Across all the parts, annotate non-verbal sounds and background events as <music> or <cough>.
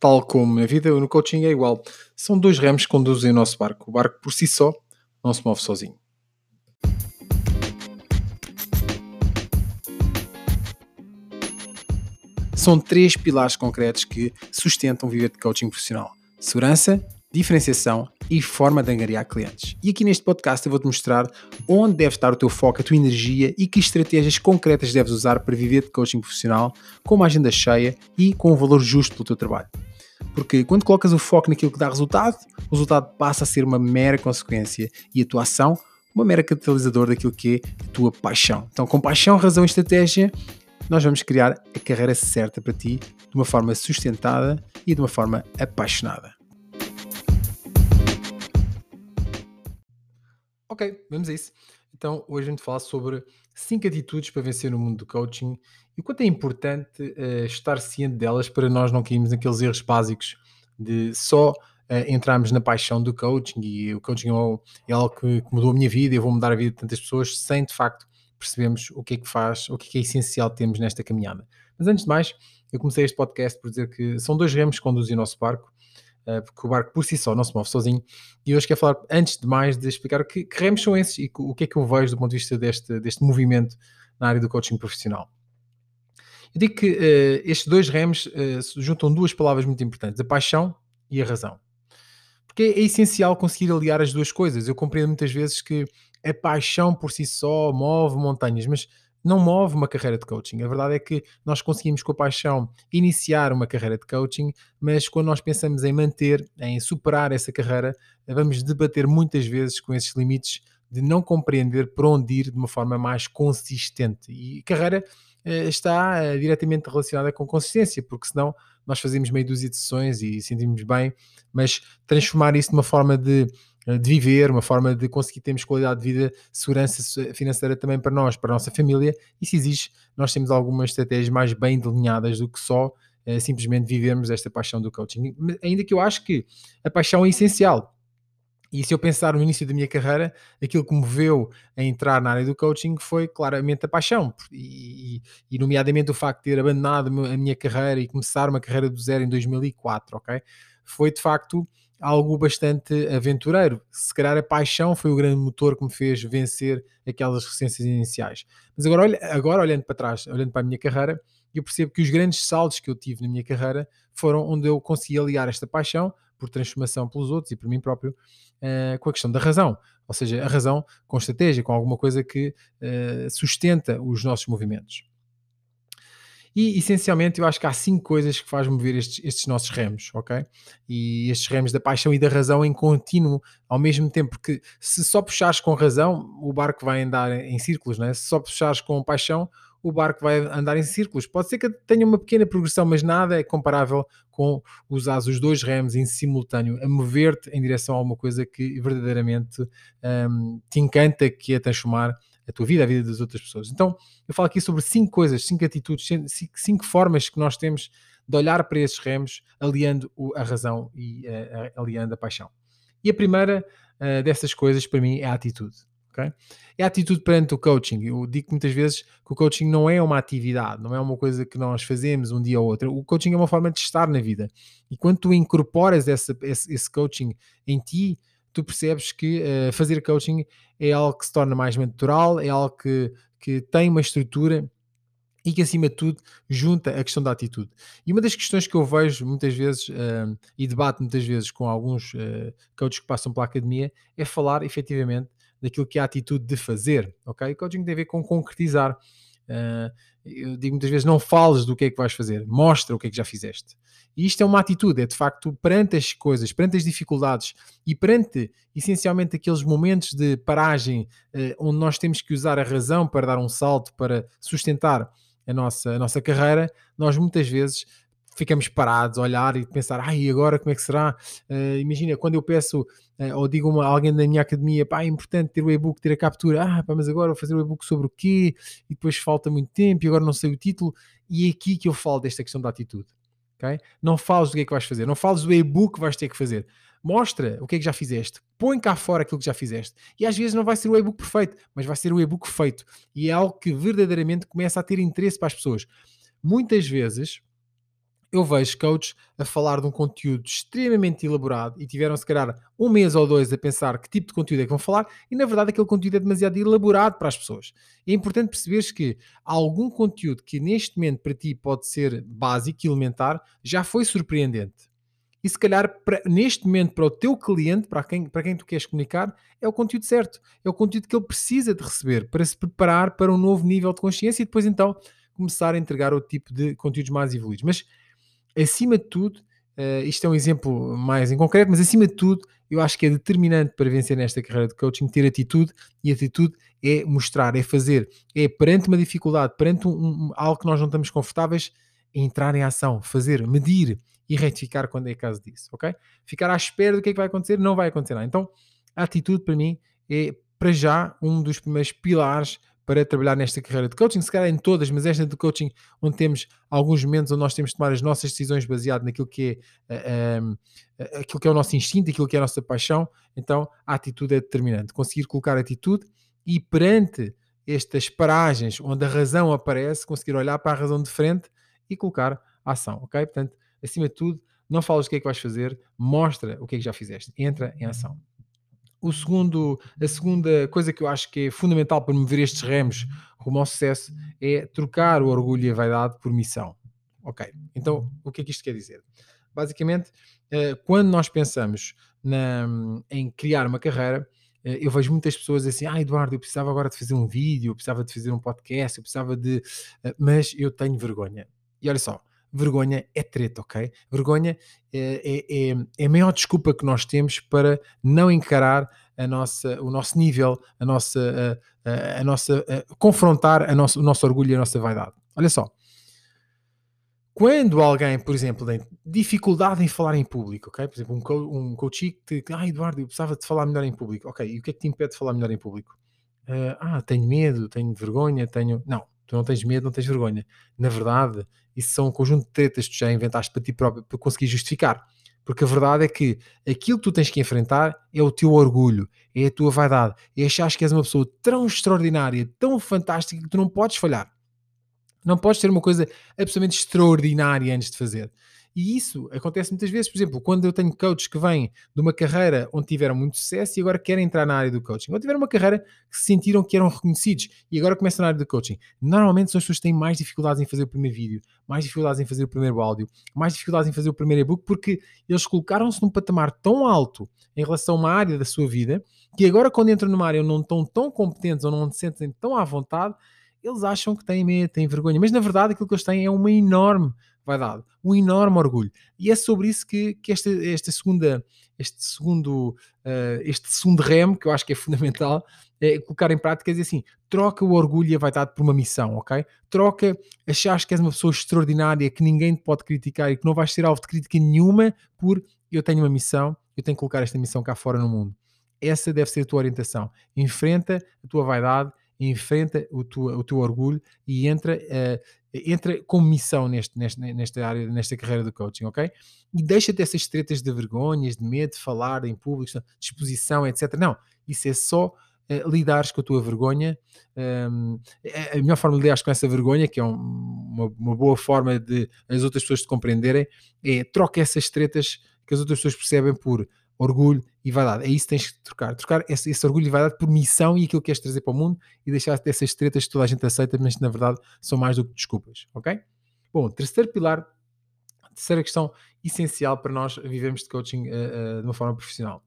Tal como na vida, no coaching é igual. São dois remos que conduzem o nosso barco. O barco por si só não se move sozinho. São três pilares concretos que sustentam viver de coaching profissional: segurança, diferenciação e forma de angariar clientes. E aqui neste podcast eu vou-te mostrar onde deve estar o teu foco, a tua energia e que estratégias concretas deves usar para viver de coaching profissional com uma agenda cheia e com um valor justo pelo teu trabalho. Porque quando colocas o foco naquilo que dá resultado, o resultado passa a ser uma mera consequência e a tua ação uma mera catalisador daquilo que é a tua paixão. Então, com paixão, razão e estratégia, nós vamos criar a carreira certa para ti de uma forma sustentada e de uma forma apaixonada. Ok, vamos a isso. Então, hoje a gente fala sobre 5 atitudes para vencer no mundo do coaching e o quanto é importante uh, estar ciente delas para nós não cairmos naqueles erros básicos de só uh, entrarmos na paixão do coaching e o coaching é, é algo que, que, mudou a minha vida, eu vou mudar a vida de tantas pessoas sem de facto percebermos o que é que faz, o que é, que é essencial termos nesta caminhada. Mas antes de mais, eu comecei este podcast por dizer que são dois remos que conduzem o nosso barco porque o barco por si só não se move sozinho. E hoje quero falar, antes de mais, de explicar que, que remos são esses e o que é que eu vejo do ponto de vista deste, deste movimento na área do coaching profissional. Eu digo que uh, estes dois remos uh, juntam duas palavras muito importantes: a paixão e a razão. Porque é, é essencial conseguir aliar as duas coisas. Eu compreendo muitas vezes que a paixão por si só move montanhas, mas não move uma carreira de coaching. A verdade é que nós conseguimos, com a paixão, iniciar uma carreira de coaching, mas quando nós pensamos em manter, em superar essa carreira, vamos debater muitas vezes com esses limites de não compreender para onde ir de uma forma mais consistente. E carreira eh, está eh, diretamente relacionada com consistência, porque senão nós fazemos meio dúzia de sessões e sentimos bem, mas transformar isso numa forma de de viver, uma forma de conseguir termos qualidade de vida, segurança financeira também para nós, para a nossa família. Isso exige nós temos algumas estratégias mais bem delineadas do que só é, simplesmente vivermos esta paixão do coaching. Ainda que eu acho que a paixão é essencial. E se eu pensar no início da minha carreira, aquilo que me moveu a entrar na área do coaching foi claramente a paixão, e, e, nomeadamente o facto de ter abandonado a minha carreira e começar uma carreira do zero em 2004, ok? Foi de facto algo bastante aventureiro. Se calhar a paixão foi o grande motor que me fez vencer aquelas recências iniciais. Mas agora, agora olhando para trás, olhando para a minha carreira, eu percebo que os grandes saltos que eu tive na minha carreira foram onde eu consegui aliar esta paixão por transformação pelos outros e por mim próprio uh, com a questão da razão. Ou seja, a razão com estratégia, com alguma coisa que uh, sustenta os nossos movimentos. E essencialmente eu acho que há cinco coisas que fazem mover estes, estes nossos remos, ok? E estes remos da paixão e da razão em contínuo ao mesmo tempo, porque se só puxares com razão, o barco vai andar em círculos, não é? Se só puxares com paixão, o barco vai andar em círculos. Pode ser que tenha uma pequena progressão, mas nada é comparável com usar os dois remos em simultâneo, a mover-te em direção a alguma coisa que verdadeiramente um, te encanta, que é transformar a tua vida, a vida das outras pessoas. Então, eu falo aqui sobre cinco coisas, cinco atitudes, cinco, formas que nós temos de olhar para esses remos, aliando a razão e uh, aliando a paixão. E a primeira uh, dessas coisas, para mim, é a atitude. Okay? É a atitude perante o coaching. Eu digo muitas vezes que o coaching não é uma atividade, não é uma coisa que nós fazemos um dia ou outro. O coaching é uma forma de estar na vida. E quando tu incorporas esse, esse, esse coaching em ti, tu percebes que uh, fazer coaching é algo que se torna mais natural, é algo que, que tem uma estrutura e que, acima de tudo, junta a questão da atitude. E uma das questões que eu vejo muitas vezes uh, e debato muitas vezes com alguns uh, coaches que passam pela academia é falar efetivamente daquilo que é a atitude de fazer, ok? Coaching tem a ver com concretizar. Uh, eu digo muitas vezes: não fales do que é que vais fazer, mostra o que é que já fizeste. E isto é uma atitude, é de facto perante as coisas, perante as dificuldades e perante essencialmente aqueles momentos de paragem uh, onde nós temos que usar a razão para dar um salto, para sustentar a nossa, a nossa carreira, nós muitas vezes ficamos parados a olhar e pensar, ai, agora como é que será? Uh, imagina, quando eu peço uh, ou digo a alguém da minha academia, pá, é importante ter o e-book, ter a captura, ah, pá, mas agora vou fazer o e-book sobre o quê? E depois falta muito tempo e agora não sei o título. E é aqui que eu falo desta questão da atitude. Okay? Não fales do que é que vais fazer, não fales do e-book que vais ter que fazer. Mostra o que é que já fizeste, põe cá fora aquilo que já fizeste. E às vezes não vai ser o e-book perfeito, mas vai ser o e-book feito. E é algo que verdadeiramente começa a ter interesse para as pessoas. Muitas vezes eu vejo coaches a falar de um conteúdo extremamente elaborado e tiveram se calhar um mês ou dois a pensar que tipo de conteúdo é que vão falar e na verdade aquele conteúdo é demasiado elaborado para as pessoas. É importante perceberes que algum conteúdo que neste momento para ti pode ser básico, elementar, já foi surpreendente. E se calhar para, neste momento para o teu cliente, para quem, para quem tu queres comunicar, é o conteúdo certo. É o conteúdo que ele precisa de receber para se preparar para um novo nível de consciência e depois então começar a entregar outro tipo de conteúdos mais evoluídos. Mas acima de tudo, uh, isto é um exemplo mais em concreto, mas acima de tudo, eu acho que é determinante para vencer nesta carreira de coaching ter atitude, e atitude é mostrar, é fazer, é perante uma dificuldade, perante um, um, algo que nós não estamos confortáveis, entrar em ação, fazer, medir e retificar quando é caso disso, ok? Ficar à espera do que é que vai acontecer, não vai acontecer nada. Então, a atitude para mim é, para já, um dos primeiros pilares para trabalhar nesta carreira de coaching, se calhar em todas, mas esta de coaching, onde temos alguns momentos onde nós temos de tomar as nossas decisões baseado naquilo que é, uh, uh, aquilo que é o nosso instinto, aquilo que é a nossa paixão, então a atitude é determinante. Conseguir colocar atitude e perante estas paragens onde a razão aparece, conseguir olhar para a razão de frente e colocar a ação, ok? Portanto, acima de tudo, não falas o que é que vais fazer, mostra o que é que já fizeste, entra em ação. O segundo, a segunda coisa que eu acho que é fundamental para mover estes remos rumo ao sucesso é trocar o orgulho e a vaidade por missão. Ok, então o que é que isto quer dizer? Basicamente, eh, quando nós pensamos na, em criar uma carreira, eh, eu vejo muitas pessoas assim, ah Eduardo, eu precisava agora de fazer um vídeo, eu precisava de fazer um podcast, eu precisava de... Eh, mas eu tenho vergonha. E olha só, vergonha é treta, ok? Vergonha é, é, é, é, a maior desculpa que nós temos para não encarar a nossa, o nosso nível, a nossa, a, a, a nossa a confrontar a nosso, o nosso orgulho e a nossa vaidade. Olha só, quando alguém, por exemplo, tem dificuldade em falar em público, ok? Por exemplo, um, co um coach que te, ah, Eduardo, eu precisava de falar melhor em público, ok? E o que é que te impede de falar melhor em público? Uh, ah, tenho medo, tenho vergonha, tenho. Não, tu não tens medo, não tens vergonha. Na verdade, isso são um conjunto de tretas que tu já inventaste para ti próprio para conseguir justificar. Porque a verdade é que aquilo que tu tens que enfrentar é o teu orgulho, é a tua vaidade, é achar que és uma pessoa tão extraordinária, tão fantástica que tu não podes falhar. Não podes ter uma coisa absolutamente extraordinária antes de fazer. E isso acontece muitas vezes, por exemplo, quando eu tenho coaches que vêm de uma carreira onde tiveram muito sucesso e agora querem entrar na área do coaching, ou tiveram uma carreira que se sentiram que eram reconhecidos e agora começam na área do coaching. Normalmente são as pessoas que têm mais dificuldades em fazer o primeiro vídeo, mais dificuldades em fazer o primeiro áudio, mais dificuldades em fazer o primeiro e-book, porque eles colocaram-se num patamar tão alto em relação a uma área da sua vida que agora, quando entram numa área onde não estão tão competentes ou não se sentem tão à vontade, eles acham que têm medo, têm vergonha, mas na verdade aquilo que eles têm é uma enorme vaidade, um enorme orgulho. E é sobre isso que, que esta, esta segunda, este segundo, uh, este segundo remo, que eu acho que é fundamental, é colocar em prática, é dizer assim, troca o orgulho e a vaidade por uma missão, ok? Troca, achas que és uma pessoa extraordinária, que ninguém te pode criticar e que não vais ser alvo de crítica nenhuma por eu tenho uma missão, eu tenho que colocar esta missão cá fora no mundo. Essa deve ser a tua orientação. Enfrenta a tua vaidade, enfrenta o, tua, o teu orgulho e entra, uh, entra com missão neste, neste, nesta área, nesta carreira do coaching, ok? E deixa-te essas tretas de vergonhas, de medo de falar em público, disposição, etc. Não, isso é só uh, lidares com a tua vergonha. Um, a melhor forma de lidar com essa vergonha, que é um, uma, uma, boa forma de as outras pessoas te compreenderem, é troca essas tretas que as outras pessoas percebem por orgulho e vaidade. É isso que tens que trocar. Trocar esse, esse, orgulho e vaidade por missão e aquilo que queres trazer para o mundo e deixar dessas tretas que toda a gente aceita, mas que na verdade são mais do que desculpas, ok? Bom, terceiro pilar, terceira questão essencial para nós vivermos de coaching uh, uh, de uma forma profissional.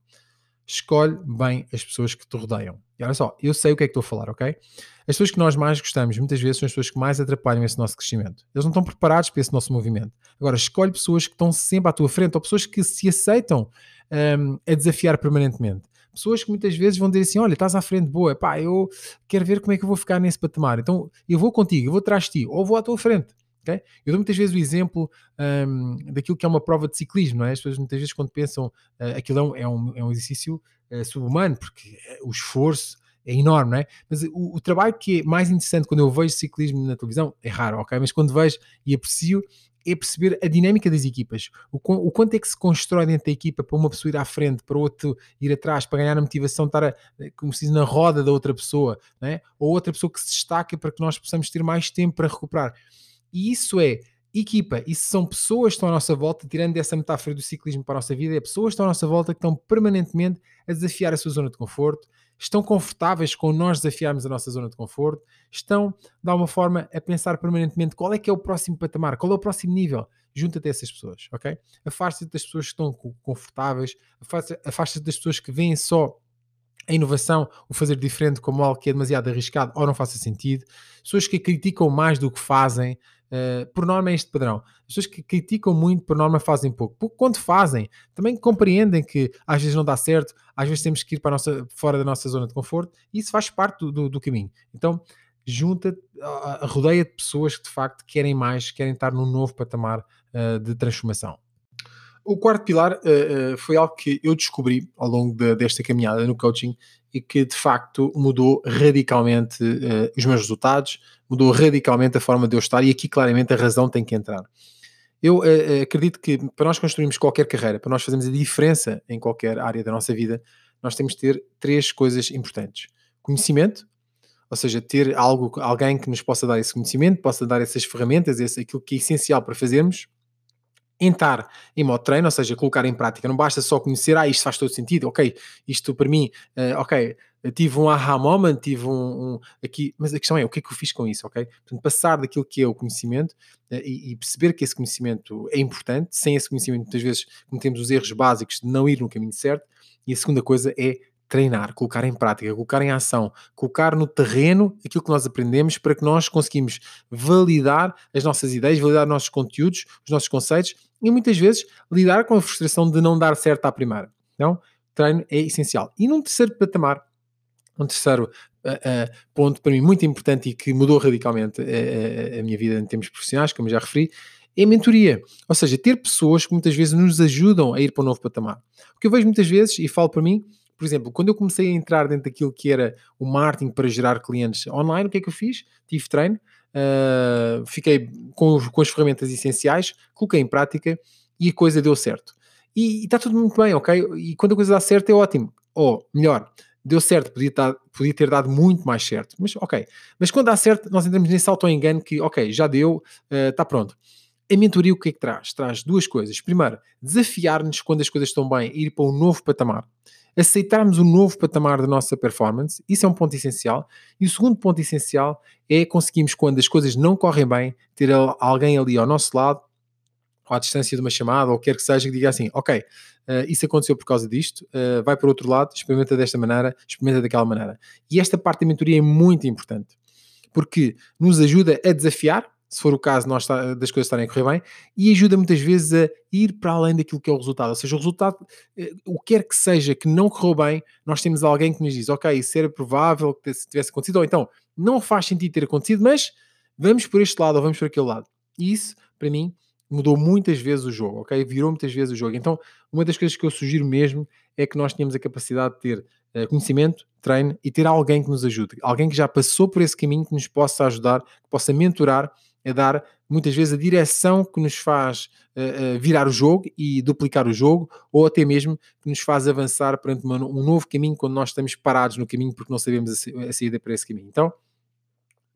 Escolhe bem as pessoas que te rodeiam. E olha só, eu sei o que é que estou a falar, ok? As pessoas que nós mais gostamos, muitas vezes, são as pessoas que mais atrapalham esse nosso crescimento. Eles não estão preparados para esse nosso movimento. Agora, escolhe pessoas que estão sempre à tua frente ou pessoas que se aceitam um, a desafiar permanentemente. Pessoas que muitas vezes vão dizer assim: Olha, estás à frente, boa, pá, eu quero ver como é que eu vou ficar nesse patamar. Então eu vou contigo, eu vou atrás de ti, ou vou à tua frente. Okay? Eu dou muitas vezes o exemplo um, daquilo que é uma prova de ciclismo, não é? As pessoas muitas vezes quando pensam uh, aquilo é um, é um, é exercício uh, subhumano, porque o esforço é enorme, não é? Mas o, o, trabalho que é mais interessante quando eu vejo ciclismo na televisão é raro, ok? Mas quando vejo e aprecio é perceber a dinâmica das equipas. O, o, quanto é que se constrói dentro da equipa para uma pessoa ir à frente, para outro ir atrás, para ganhar a motivação, estar, a, como se diz, na roda da outra pessoa, é? ou outra pessoa que se destaca para que nós possamos ter mais tempo para recuperar. E isso é equipa. Se são pessoas que estão à nossa volta, tirando essa metáfora do ciclismo para a nossa vida, é pessoas que estão à nossa volta que estão permanentemente a desafiar a sua zona de conforto, estão confortáveis com nós desafiarmos a nossa zona de conforto, estão, de alguma forma, a pensar permanentemente qual é que é o próximo patamar, qual é o próximo nível. Junta-te a essas pessoas, ok? Afasta-te das pessoas que estão confortáveis, afasta-te das pessoas que veem só a inovação, o fazer diferente como algo que é demasiado arriscado ou não faça sentido, pessoas que criticam mais do que fazem, uh, por norma é este padrão. As pessoas que criticam muito, por norma fazem pouco. Porque quando fazem, também compreendem que às vezes não dá certo, às vezes temos que ir para nossa, fora da nossa zona de conforto e isso faz parte do, do, do caminho. Então, junta, uh, rodeia de pessoas que de facto querem mais, querem estar num novo patamar uh, de transformação. O quarto pilar uh, uh, foi algo que eu descobri ao longo de, desta caminhada no coaching e que de facto mudou radicalmente uh, os meus resultados, mudou radicalmente a forma de eu estar e aqui claramente a razão tem que entrar. Eu acredito que para nós construirmos qualquer carreira, para nós fazermos a diferença em qualquer área da nossa vida, nós temos que ter três coisas importantes: conhecimento, ou seja, ter algo, alguém que nos possa dar esse conhecimento, possa dar essas ferramentas, esse, aquilo que é essencial para fazermos entrar em modo treino, ou seja, colocar em prática. Não basta só conhecer, ah, isto faz todo sentido, ok, isto para mim, uh, ok, tive um aha moment, tive um, um, aqui, mas a questão é o que é que eu fiz com isso, ok? Portanto, passar daquilo que é o conhecimento uh, e, e, perceber que esse conhecimento é importante, sem esse conhecimento muitas vezes cometemos os erros básicos de não ir no caminho certo, e a segunda coisa é treinar, colocar em prática, colocar em ação, colocar no terreno aquilo que nós aprendemos para que nós conseguimos validar as nossas ideias, validar os nossos conteúdos, os nossos conceitos e muitas vezes lidar com a frustração de não dar certo à primeira. Então, treino é essencial. E num terceiro patamar, um terceiro uh, uh, ponto para mim muito importante e que mudou radicalmente uh, a minha vida em termos profissionais, como já referi, é mentoria. Ou seja, ter pessoas que muitas vezes nos ajudam a ir para um novo patamar. O que eu vejo muitas vezes, e falo para mim, por exemplo, quando eu comecei a entrar dentro daquilo que era o marketing para gerar clientes online, o que é que eu fiz? Tive treino, uh, fiquei com, com, as ferramentas essenciais, coloquei em prática e a coisa deu certo. E, está tudo muito bem, ok? E quando a coisa dá certo é ótimo. Ou, melhor, deu certo, podia, tar, podia ter dado muito mais certo. Mas, ok. Mas quando dá certo, nós entramos nesse auto-engano que, ok, já deu, está uh, pronto. A mentoria o que é que traz? Traz duas coisas. Primeiro, desafiar-nos quando as coisas estão bem, ir para um novo patamar aceitarmos o novo patamar da nossa performance, isso é um ponto essencial. E o segundo ponto essencial é conseguirmos, quando as coisas não correm bem, ter alguém ali ao nosso lado, ou à distância de uma chamada, ou quer que seja, que diga assim: Ok, uh, isso aconteceu por causa disto, uh, vai para o outro lado, experimenta desta maneira, experimenta daquela maneira. E esta parte da mentoria é muito importante, porque nos ajuda a desafiar se for o caso nós tá, das coisas estarem a correr bem, e ajuda muitas vezes a ir para além daquilo que é o resultado. Ou seja, o resultado, eh, o que quer que seja que não correu bem, nós temos alguém que nos diz, ok, isso era provável que tivesse acontecido, ou então não faz sentido ter acontecido, mas vamos por este lado ou vamos por aquele lado. E isso, para mim, mudou muitas vezes o jogo, ok? Virou muitas vezes o jogo. Então, uma das coisas que eu sugiro mesmo é que nós tenhamos a capacidade de ter uh, conhecimento, treino e ter alguém que nos ajude, alguém que já passou por esse caminho, que nos possa ajudar, que possa mentorar é dar muitas vezes a direção que nos faz uh, uh, virar o jogo e duplicar o jogo, ou até mesmo que nos faz avançar perante uma, um novo caminho quando nós estamos parados no caminho porque não sabemos a, a saída para esse caminho. Então,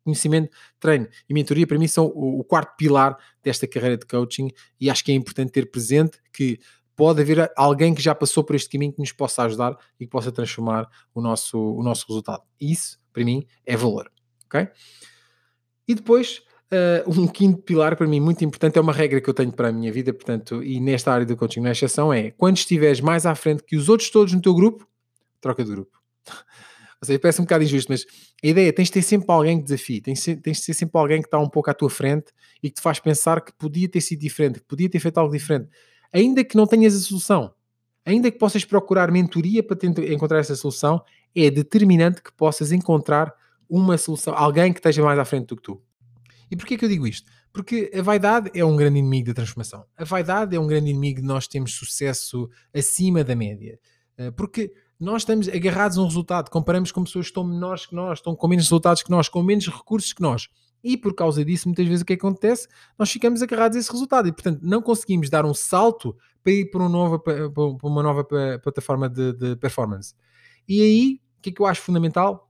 conhecimento, treino e mentoria para mim são o, o, quarto pilar desta carreira de coaching e acho que é importante ter presente que pode haver alguém que já passou por este caminho que nos possa ajudar e que possa transformar o nosso, o nosso resultado. Isso, para mim, é valor. Ok? E depois, Uh, um quinto pilar para mim muito importante é uma regra que eu tenho para a minha vida, portanto, e nesta área do coaching não é exceção, é quando estiveres mais à frente que os outros todos no teu grupo, troca de grupo. <laughs> Ou seja, parece um bocado injusto, mas a ideia é tens de ter sempre alguém que desafie, tens, tens de ter sempre alguém que está um pouco à tua frente e que te faz pensar que podia ter sido diferente, que podia ter feito algo diferente, ainda que não tenhas a solução, ainda que possas procurar mentoria para encontrar essa solução, é determinante que possas encontrar uma solução, alguém que esteja mais à frente do que tu. E porquê que eu digo isto? Porque a vaidade é um grande inimigo da transformação. A vaidade é um grande inimigo de nós termos sucesso acima da média. Eh, porque nós estamos agarrados a um resultado, comparamos com pessoas que estão menores que nós, estão com menos resultados que nós, com menos recursos que nós. E por causa disso, muitas vezes o que acontece? Nós ficamos agarrados a esse resultado e, portanto, não conseguimos dar um salto para ir para, um novo, para uma nova plataforma de, de performance. E aí, o que é que eu acho fundamental?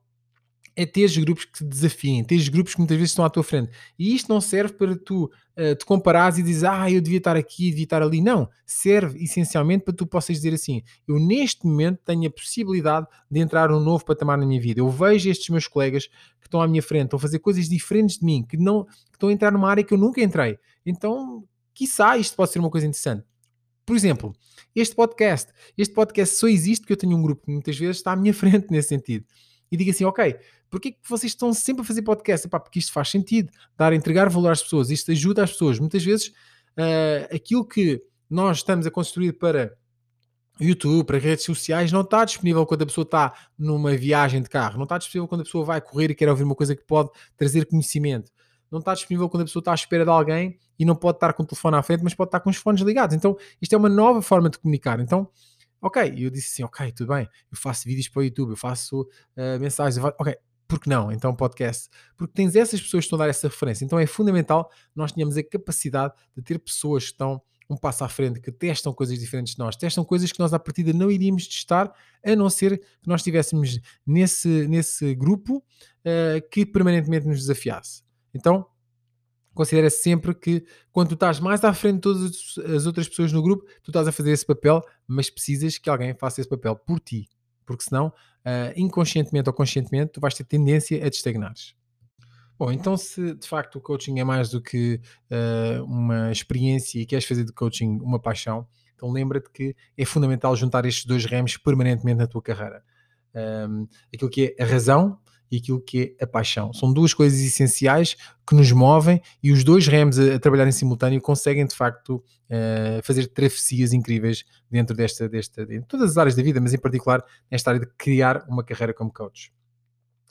É ter grupos que te desafiem, ter grupos que muitas vezes estão à tua frente. E isto não serve para tu uh, te comparares e dizer, ah, eu devia estar aqui, devia estar ali. Não. Serve essencialmente para tu possas dizer assim: eu neste momento tenho a possibilidade de entrar num novo patamar na minha vida. Eu vejo estes meus colegas que estão à minha frente, estão a fazer coisas diferentes de mim, que, não, que estão a entrar numa área que eu nunca entrei. Então, quiçá isto pode ser uma coisa interessante. Por exemplo, este podcast. Este podcast só existe porque eu tenho um grupo que muitas vezes está à minha <laughs> frente nesse sentido. E digo assim, ok, Porquê que vocês estão sempre a fazer podcast? Epá, porque isto faz sentido, dar, entregar valor às pessoas, isto ajuda as pessoas. Muitas vezes uh, aquilo que nós estamos a construir para YouTube, para redes sociais, não está disponível quando a pessoa está numa viagem de carro, não está disponível quando a pessoa vai correr e quer ouvir uma coisa que pode trazer conhecimento, não está disponível quando a pessoa está à espera de alguém e não pode estar com o telefone à frente, mas pode estar com os fones ligados. Então, isto é uma nova forma de comunicar. Então, ok, eu disse assim, ok, tudo bem, eu faço vídeos para o YouTube, eu faço uh, mensagens, eu faço, ok, porque não? Então, podcast. Porque tens essas pessoas que estão a dar essa referência. Então, é fundamental nós tenhamos a capacidade de ter pessoas que estão um passo à frente, que testam coisas diferentes de nós, testam coisas que nós à partida não iríamos testar, a não ser que nós estivéssemos nesse, nesse grupo uh, que permanentemente nos desafiasse. Então, considera sempre que quando tu estás mais à frente de todas as outras pessoas no grupo, tu estás a fazer esse papel, mas precisas que alguém faça esse papel por ti porque senão, uh, inconscientemente ou conscientemente, tu vais ter tendência a te estagnares. Bom, então se de facto o coaching é mais do que uh, uma experiência e queres fazer de coaching uma paixão, então lembra-te que é fundamental juntar estes dois remos permanentemente na tua carreira. Um, aquilo que é a razão e aquilo que é a paixão. São duas coisas essenciais que nos movem e os dois remos a, a trabalhar em simultâneo conseguem de facto uh, fazer travessias incríveis dentro desta, desta, de todas as áreas da vida, mas em particular nesta área de criar uma carreira como coach.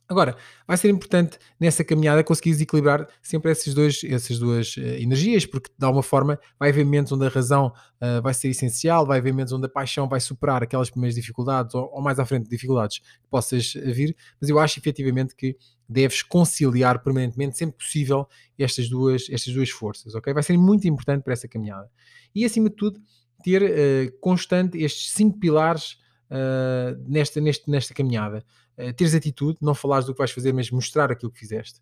Agora, vai ser importante nessa caminhada conseguires equilibrar sempre esses dois, essas duas uh, energias, porque de alguma forma vai haver momentos onde a razão uh, vai ser essencial, vai haver momentos onde a paixão vai superar aquelas primeiras dificuldades ou, ou mais à frente dificuldades que possas vir, mas eu acho efetivamente que deves conciliar permanentemente, sempre possível, estas duas, estas duas forças, ok? Vai ser muito importante para essa caminhada. E acima de tudo, ter uh, constante estes cinco pilares nesta, nesta, nesta caminhada uh, teres atitude, não falares do que vais fazer, mas mostrar aquilo que fizeste.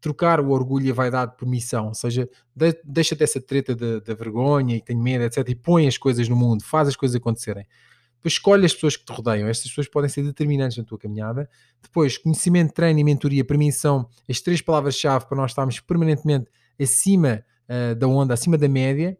Trocar o orgulho e a vaidade por missão, ou seja, de, deixa-te essa treta da vergonha e tenho medo, etc. E põe as coisas no mundo, faz as coisas acontecerem. Depois escolhe as pessoas que te rodeiam, estas pessoas podem ser determinantes na tua caminhada. Depois, conhecimento, treino e mentoria, para mim são as três palavras-chave para nós estarmos permanentemente acima uh, da onda, acima da média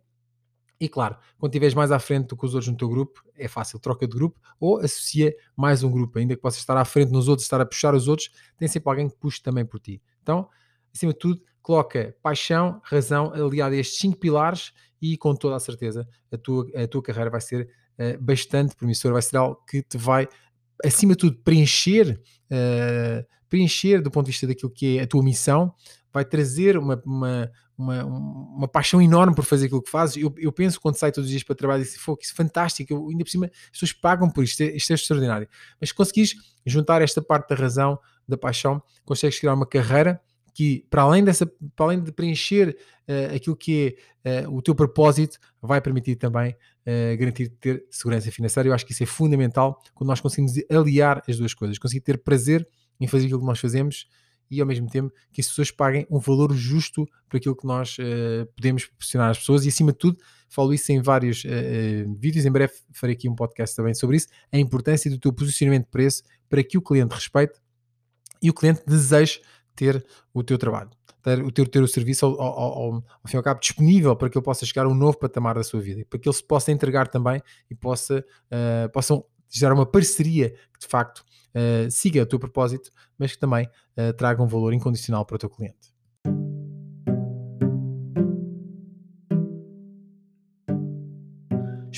e claro, quando estiveres mais à frente do que os outros no teu grupo, é fácil, troca de grupo ou associa mais um grupo, ainda que possas estar à frente nos outros, estar a puxar os outros, tem sempre alguém que puxe também por ti. Então, acima de tudo, coloca paixão, razão, aliado a estes cinco pilares e com toda a certeza a tua, a tua carreira vai ser uh, bastante promissora, vai ser algo que te vai, acima de tudo, preencher, uh, preencher do ponto de vista daquilo que é a tua missão, vai trazer uma, uma, uma, uma, paixão enorme por fazer aquilo que fazes. Eu, eu penso quando saio todos os dias para trabalho e disse, isso é fantástico, eu, ainda por cima as pessoas pagam por isto, isto é extraordinário. Mas se conseguires juntar esta parte da razão, da paixão, consegues criar uma carreira que, para além, dessa, para além de preencher uh, aquilo que é uh, o teu propósito, vai permitir também uh, garantir ter segurança financeira. Eu acho que isso é fundamental quando nós conseguimos aliar as duas coisas, conseguir ter prazer em fazer aquilo que nós fazemos e ao mesmo tempo que as pessoas paguem um valor justo por aquilo que nós uh, podemos proporcionar às pessoas. E acima de tudo, falo isso em vários uh, vídeos, em breve farei aqui um podcast também sobre isso, a importância do teu posicionamento de preço para que o cliente respeite e o cliente deseje ter o teu trabalho, ter o teu, ter o serviço ao, ao, ao, ao fim e ao cabo disponível para que ele possa chegar a um novo patamar da sua vida, para que ele se possa entregar também e possa, uh, possam gerar uma parceria que de facto uh, siga o teu propósito, mas que também uh, traga um valor incondicional para o teu cliente.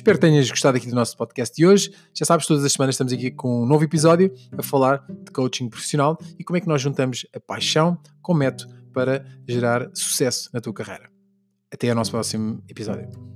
Espero que tenhas gostado aqui do nosso podcast de hoje. Já sabes, todas as semanas estamos aqui com um novo episódio a falar de coaching profissional e como é que nós juntamos a paixão com o método para gerar sucesso na tua carreira. Até ao nosso próximo episódio.